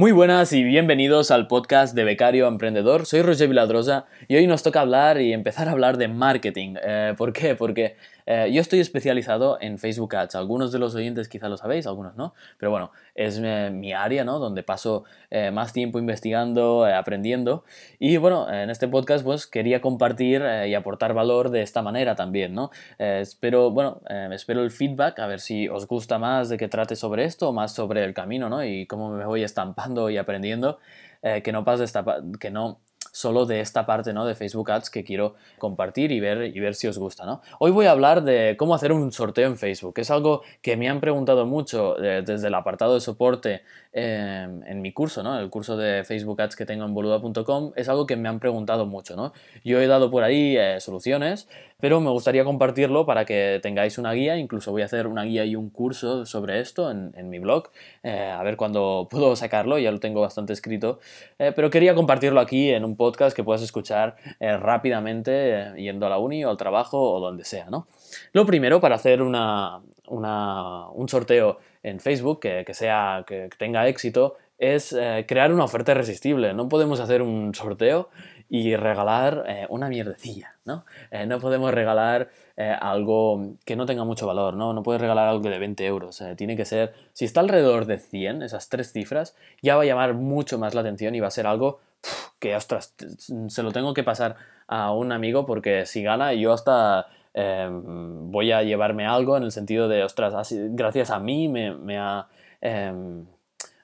Muy buenas y bienvenidos al podcast de Becario Emprendedor. Soy Roger Viladrosa y hoy nos toca hablar y empezar a hablar de marketing. Eh, ¿Por qué? Porque eh, yo estoy especializado en Facebook Ads. Algunos de los oyentes quizá lo sabéis, algunos no. Pero bueno, es eh, mi área, ¿no? Donde paso más tiempo investigando, aprendiendo. Y bueno, en este podcast pues quería compartir y aportar valor de esta manera también, ¿no? espero, bueno, espero el feedback, a ver si os gusta más de que trate sobre esto o más sobre el camino, ¿no? Y cómo me voy estampando y aprendiendo. que no pase esta, que no solo de esta parte ¿no? de Facebook Ads que quiero compartir y ver, y ver si os gusta. ¿no? Hoy voy a hablar de cómo hacer un sorteo en Facebook. Es algo que me han preguntado mucho eh, desde el apartado de soporte em, en mi curso, ¿no? el curso de Facebook Ads que tengo en boluda.com. Es algo que me han preguntado mucho. ¿no? Yo he dado por ahí eh, soluciones, pero me gustaría compartirlo para que tengáis una guía. Incluso voy a hacer una guía y un curso sobre esto en, mi blog. Eh, a ver cuándo puedo sacarlo, ya lo tengo bastante escrito. pero quería compartirlo aquí en un podcast que puedas escuchar eh, rápidamente eh, yendo a la uni o al trabajo o donde sea, ¿no? Lo primero para hacer una, un sorteo en Facebook que, sea, que tenga éxito es eh, crear una oferta irresistible. No podemos hacer un sorteo y regalar una mierdecilla, ¿no? no podemos regalar algo que no tenga mucho valor, ¿no? No puedes regalar algo de 20 euros. tiene que ser, si está alrededor de 100, esas tres cifras, ya va a llamar mucho más la atención y va a ser algo que ostras, se lo tengo que pasar a un amigo porque si gana yo hasta em, voy a llevarme algo en el sentido de, ostras, gracias a mí me, ha... Em,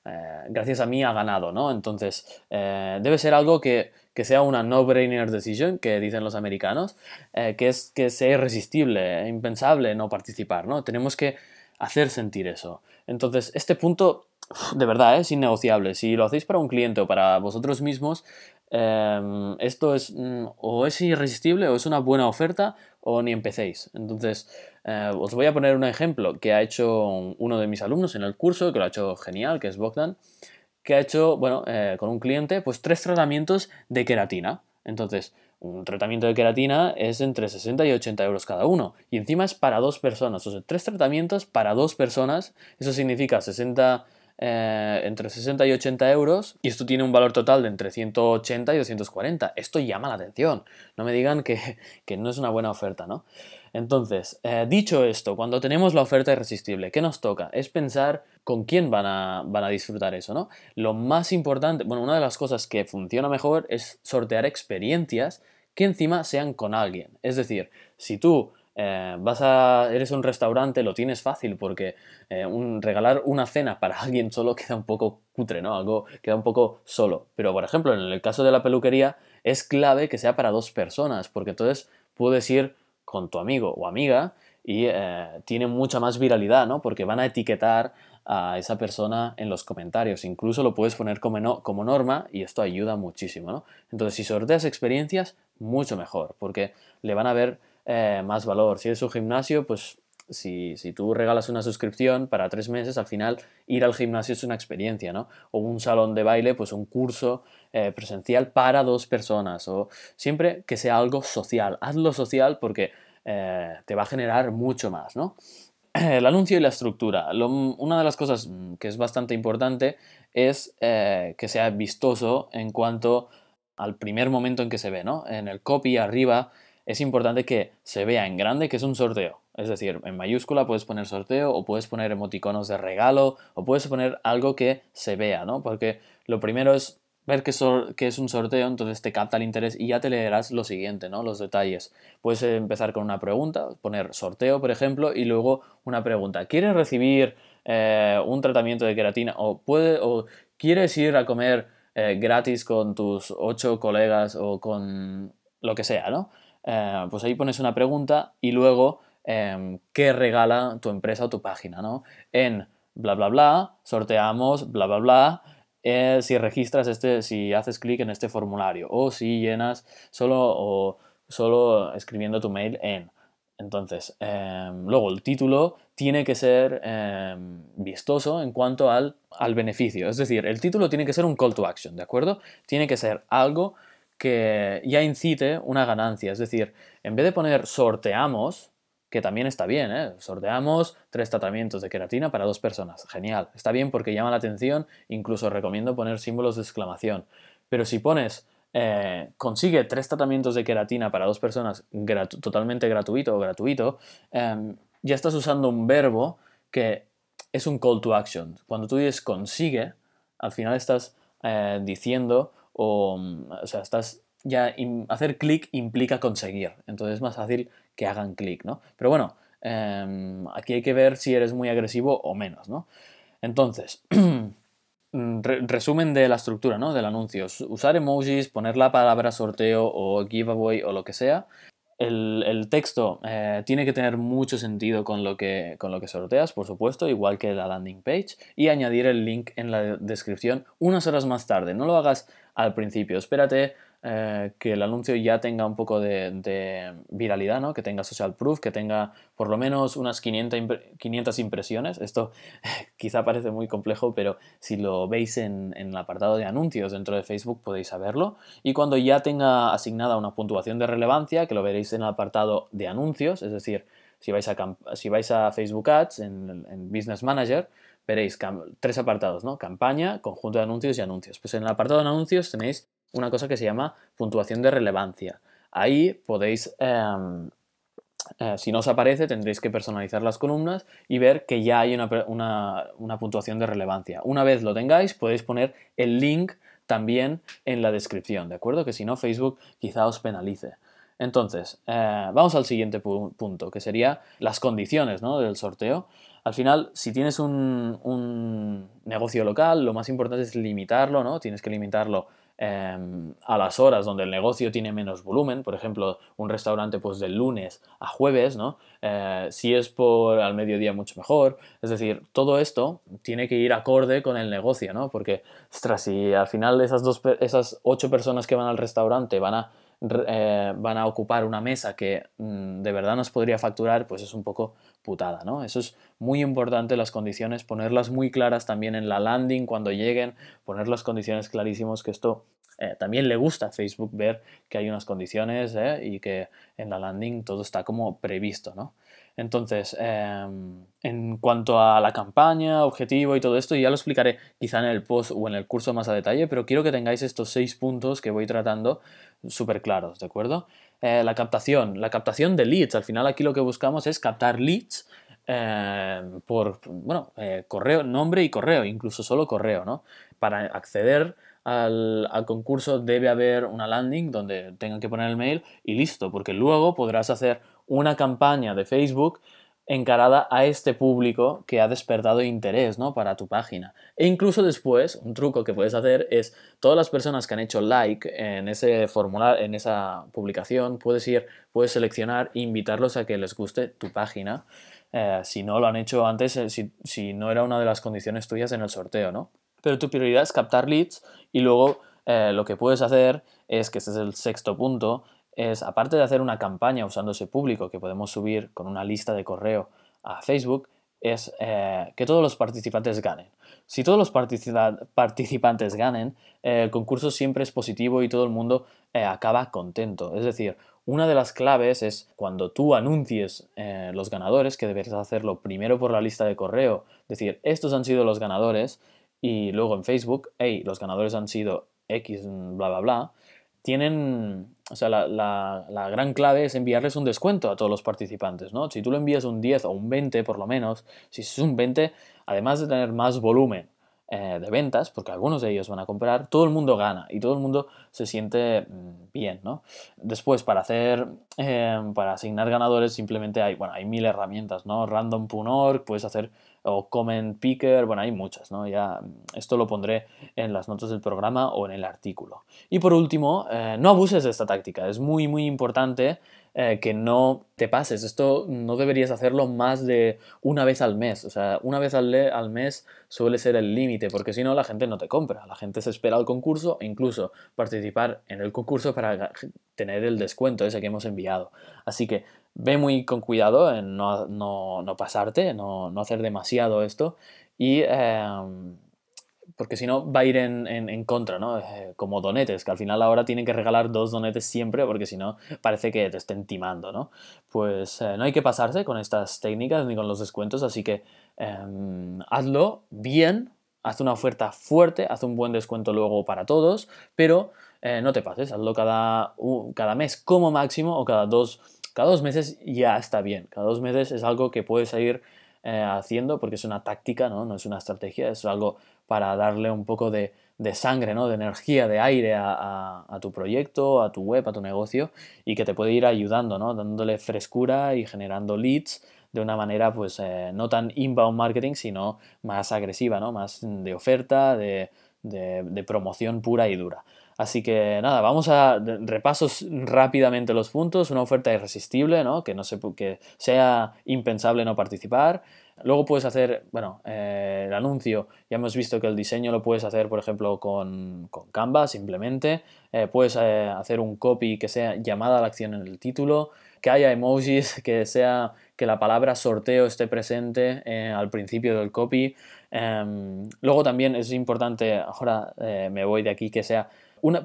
eh, gracias a mí ha ganado, ¿no? Entonces, eh, debe ser algo que, sea una no-brainer decision, que dicen los americanos, eh, que es que sea irresistible, impensable no participar, ¿no? Tenemos que hacer sentir eso. Entonces, este punto de verdad, ¿eh? es innegociable. Si lo hacéis para un cliente o para vosotros mismos, em, esto es mm, o es irresistible o es una buena oferta o ni empecéis. Entonces, eh, os voy a poner un ejemplo que ha hecho uno de mis alumnos en el curso, que lo ha hecho genial, que es Bogdan, que ha hecho, bueno, eh, con un cliente, pues tres tratamientos de queratina. Entonces, un tratamiento de queratina es entre 60 y 80 euros cada uno. Y encima es para dos personas. O sea, tres tratamientos para dos personas. Eso significa 60 eh, entre 60 y 80 euros y esto tiene un valor total de entre 180 y 240. Esto llama la atención. No me digan que, no es una buena oferta, ¿no? Entonces, eh, dicho esto, cuando tenemos la oferta irresistible, ¿qué nos toca? Es pensar con quién van a, van a disfrutar eso, ¿no? Lo más importante, bueno, una de las cosas que funciona mejor es sortear experiencias que encima sean con alguien. Es decir, si tú eh, vas a, eres un restaurante, lo tienes fácil porque eh, un, regalar una cena para alguien solo queda un poco cutre, ¿no? Algo queda un poco solo. Pero, por ejemplo, en el caso de la peluquería, es clave que sea para dos personas, porque entonces puedes ir con tu amigo o amiga y eh, tiene mucha más viralidad, ¿no? Porque van a etiquetar a esa persona en los comentarios. Incluso lo puedes poner como, no, como norma y esto ayuda muchísimo, ¿no? Entonces, si sorteas experiencias, mucho mejor, porque le van a ver eh, más valor. Si es un gimnasio, pues si, tú regalas una suscripción para tres meses, al final ir al gimnasio es una experiencia, ¿no? O un salón de baile, pues un curso eh, presencial para dos personas. O siempre que sea algo social. Hazlo social porque eh, te va a generar mucho más, ¿no? El anuncio y la estructura. una de las cosas que es bastante importante es que sea vistoso en cuanto al primer momento en que se ve, ¿no? En el copy arriba es importante que se vea en grande que es un sorteo. Es decir, en mayúscula puedes poner sorteo o puedes poner emoticonos de regalo o puedes poner algo que se vea, ¿no? Porque lo primero es ver que, es un sorteo, entonces te capta el interés y ya te leerás lo siguiente, ¿no? Los detalles. Puedes empezar con una pregunta, poner sorteo, por ejemplo, y luego una pregunta. ¿Quieres recibir eh, un tratamiento de queratina o, puede, o quieres ir a comer eh, gratis con tus ocho colegas o con lo que sea, ¿no? Eh, pues ahí pones una pregunta y luego em, qué regala tu empresa o tu página, ¿no? En bla bla bla, sorteamos bla bla bla. Eh, si registras este, si haces clic en este formulario o si llenas solo o solo escribiendo tu mail en. Entonces, em, luego el título tiene que ser em, vistoso en cuanto al, al beneficio. Es decir, el título tiene que ser un call to action, ¿de acuerdo? Tiene que ser algo que ya incite una ganancia. Es decir, en vez de poner sorteamos, que también está bien, ¿eh? Sorteamos tres tratamientos de queratina para dos personas. Genial, está bien porque llama la atención, incluso recomiendo poner símbolos de exclamación. Pero si pones eh, consigue tres tratamientos de queratina para dos personas totalmente gratuito o gratuito, em, ya estás usando un verbo que es un call to action. Cuando tú dices consigue, al final estás eh, diciendo o, o, sea, estás ya hacer clic implica conseguir. Entonces es más fácil que hagan clic, ¿no? Pero bueno, em, aquí hay que ver si eres muy agresivo o menos, ¿no? Entonces, Mm, resumen de la estructura, ¿no? Del anuncio. Usar emojis, poner la palabra sorteo o giveaway o lo que sea. El, texto eh, tiene que tener mucho sentido con lo, que, con lo que sorteas, por supuesto, igual que la landing page, y añadir el link en la descripción unas horas más tarde. No lo hagas al principio, espérate eh, que el anuncio ya tenga un poco de, viralidad, ¿no? que tenga social proof, que tenga por lo menos unas 500, impresiones. Esto quizá parece muy complejo, pero si lo veis en, el apartado de anuncios dentro de Facebook podéis saberlo. Y cuando ya tenga asignada una puntuación de relevancia, que lo veréis en el apartado de anuncios, es decir, si vais a, si vais a Facebook Ads en, en Business Manager, veréis tres apartados, ¿no? Campaña, conjunto de anuncios y anuncios. Pues en el apartado de anuncios tenéis una cosa que se llama puntuación de relevancia. Ahí podéis, em, eh, si no os aparece, tendréis que personalizar las columnas y ver que ya hay una, puntuación de relevancia. Una vez lo tengáis, podéis poner el link también en la descripción, ¿de acuerdo? Que si no, Facebook quizá os penalice. Entonces, eh, vamos al siguiente punto, que sería las condiciones del sorteo. Al final, si tienes un, un, negocio local, lo más importante es limitarlo, ¿no? Tienes que limitarlo Em, a las horas donde el negocio tiene menos volumen, por ejemplo, un restaurante pues del lunes a jueves, ¿no? Eh, si es por al mediodía mucho mejor, es decir, todo esto tiene que ir acorde con el negocio, ¿no? Porque, ostras, si al final esas, dos, esas ocho personas que van al restaurante van a eh, van a ocupar una mesa que mm, de verdad nos podría facturar, pues es un poco putada, ¿no? Eso es muy importante, las condiciones, ponerlas muy claras también en la landing cuando lleguen, poner las condiciones clarísimos, que esto eh, también le gusta a Facebook ver que hay unas condiciones ¿eh? y que en la landing todo está como previsto, ¿no? Entonces, em, en cuanto a la campaña, objetivo y todo esto, ya lo explicaré quizá en el post o en el curso más a detalle, pero quiero que tengáis estos seis puntos que voy tratando súper claros, ¿de acuerdo? Eh, la captación, la captación de leads. Al final aquí lo que buscamos es captar leads em, por, bueno, eh, correo, nombre y correo, incluso solo correo, ¿no? Para acceder al, al, concurso debe haber una landing donde tengan que poner el mail y listo, porque luego podrás hacer una campaña de Facebook encarada a este público que ha despertado interés ¿no? para tu página. E incluso después, un truco que puedes hacer es todas las personas que han hecho like en ese formulario, en esa publicación, puedes ir, puedes seleccionar e invitarlos a que les guste tu página. Eh, si no lo han hecho antes, eh, si, si, no era una de las condiciones tuyas en el sorteo, ¿no? Pero tu prioridad es captar leads y luego eh, lo que puedes hacer es, que este es el sexto punto, es, aparte de hacer una campaña usando ese público que podemos subir con una lista de correo a Facebook, es eh, que todos los participantes ganen. Si todos los participantes ganen, eh, el concurso siempre es positivo y todo el mundo eh, acaba contento. Es decir, una de las claves es cuando tú anuncies los ganadores, que deberías hacerlo primero por la lista de correo, decir, estos han sido los ganadores, y luego en Facebook, hey, los ganadores han sido X, bla, bla, bla, tienen, o sea, la, la, gran clave es enviarles un descuento a todos los participantes, ¿no? Si tú le envías un 10 o un 20 por lo menos, si es un 20, además de tener más volumen eh, de ventas, porque algunos de ellos van a comprar, todo el mundo gana y todo el mundo se siente mm, bien, ¿no? Después, para hacer, eh, para asignar ganadores simplemente hay, bueno, hay mil herramientas, ¿no? Random.org, puedes hacer o Comment Picker, bueno, hay muchas, ¿no? Ya esto lo pondré en las notas del programa o en el artículo. Y por último, eh, no abuses de esta táctica, es muy, muy importante eh, que no te pases. Esto no deberías hacerlo más de una vez al mes, o sea, una vez al, al mes suele ser el límite, porque si no la gente no te compra, la gente se espera al concurso e incluso en el concurso para tener el descuento ese que hemos enviado. Así que ve muy con cuidado en no, no, no pasarte, no, no, hacer demasiado esto y em, porque si no va a ir en, contra, ¿no? Eh, como donetes, que al final ahora tienen que regalar dos donetes siempre porque si no parece que te estén timando, ¿no? Pues eh, no hay que pasarse con estas técnicas ni con los descuentos, así que em, hazlo bien, haz una oferta fuerte, haz un buen descuento luego para todos, pero eh, no te pases, hazlo cada, cada mes como máximo o cada dos, cada dos meses ya está bien. Cada dos meses es algo que puedes ir haciendo porque es una táctica, ¿no? no es una estrategia, es algo para darle un poco de, sangre, ¿no? de energía, de aire a, tu proyecto, a tu web, a tu negocio y que te puede ir ayudando, ¿no? dándole frescura y generando leads de una manera pues eh, no tan inbound marketing, sino más agresiva, ¿no? más de oferta, de, promoción pura y dura. Así que nada, vamos a repasos rápidamente los puntos. Una oferta irresistible, ¿no? que, no se, que sea impensable no participar. Luego puedes hacer, bueno, eh, el anuncio, ya hemos visto que el diseño lo puedes hacer, por ejemplo, con, Canva simplemente. Eh, puedes eh, hacer un copy que sea llamada a la acción en el título, que haya emojis, que sea que la palabra sorteo esté presente al principio del copy. Em, luego también es importante, ahora me voy de aquí, que sea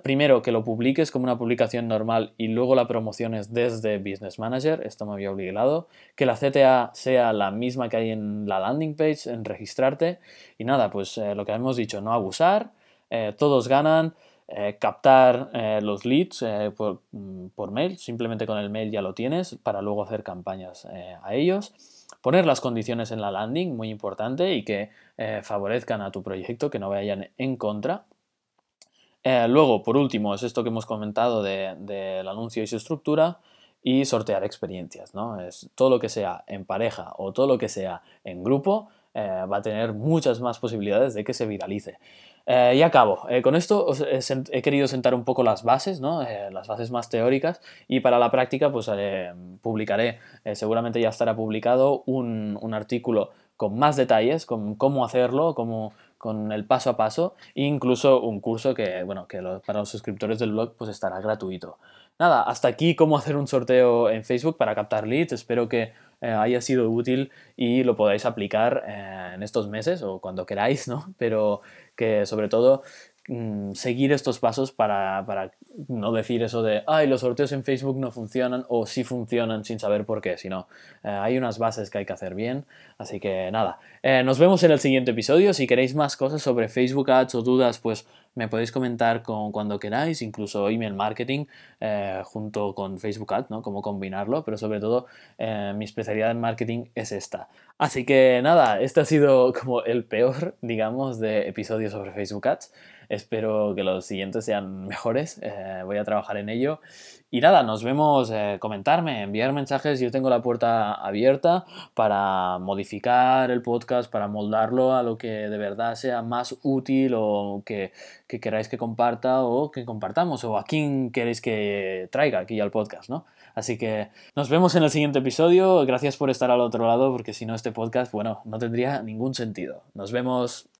primero que lo publiques como una publicación normal y luego la promociones desde Business Manager, esto me había obligado, que la CTA sea la misma que hay en la landing page, en registrarte y nada, pues eh, lo que hemos dicho, no abusar, eh, todos ganan, eh, captar los leads por, mm, por, mail, simplemente con el mail ya lo tienes para luego hacer campañas a ellos. Poner las condiciones en la landing, muy importante, y que favorezcan a tu proyecto, que no vayan en contra. Eh, luego, por último, es esto que hemos comentado del anuncio y su estructura y sortear experiencias, ¿no? Es todo lo que sea en pareja o todo lo que sea en grupo eh, va a tener muchas más posibilidades de que se viralice. Eh, y acabo. con esto he, querido sentar un poco las bases, ¿no? las bases más teóricas y para la práctica pues publicaré, seguramente ya estará publicado un, un artículo con más detalles, con cómo hacerlo, cómo, con el paso a paso e incluso un curso que, bueno, que para los suscriptores del blog pues estará gratuito. Nada, hasta aquí cómo hacer un sorteo en Facebook para captar leads. Espero que eh, haya sido útil y lo podáis aplicar eh, en estos meses o cuando queráis, ¿no? Pero que sobre todo Mm, seguir estos pasos para, no decir eso de, ay, los sorteos en Facebook no funcionan o sí funcionan sin saber por qué, sino eh, hay unas bases que hay que hacer bien. Así que nada, eh, nos vemos en el siguiente episodio. Si queréis más cosas sobre Facebook Ads o dudas, pues me podéis comentar con, cuando queráis, incluso email marketing eh, junto con Facebook Ads, ¿no? Cómo combinarlo, pero sobre todo mi especialidad en marketing es esta. Así que nada, este ha sido como el peor, digamos, de episodios sobre Facebook Ads. Espero que los siguientes sean mejores. Eh, voy a trabajar en ello. Y nada, nos vemos, eh, comentarme, enviar mensajes. Yo tengo la puerta abierta para modificar el podcast, para moldarlo a lo que de verdad sea más útil o que, que queráis que comparta o que compartamos o a quién queréis que traiga aquí al podcast, ¿no? Así que nos vemos en el siguiente episodio. Gracias por estar al otro lado, porque si no, este podcast, bueno, no tendría ningún sentido. Nos vemos.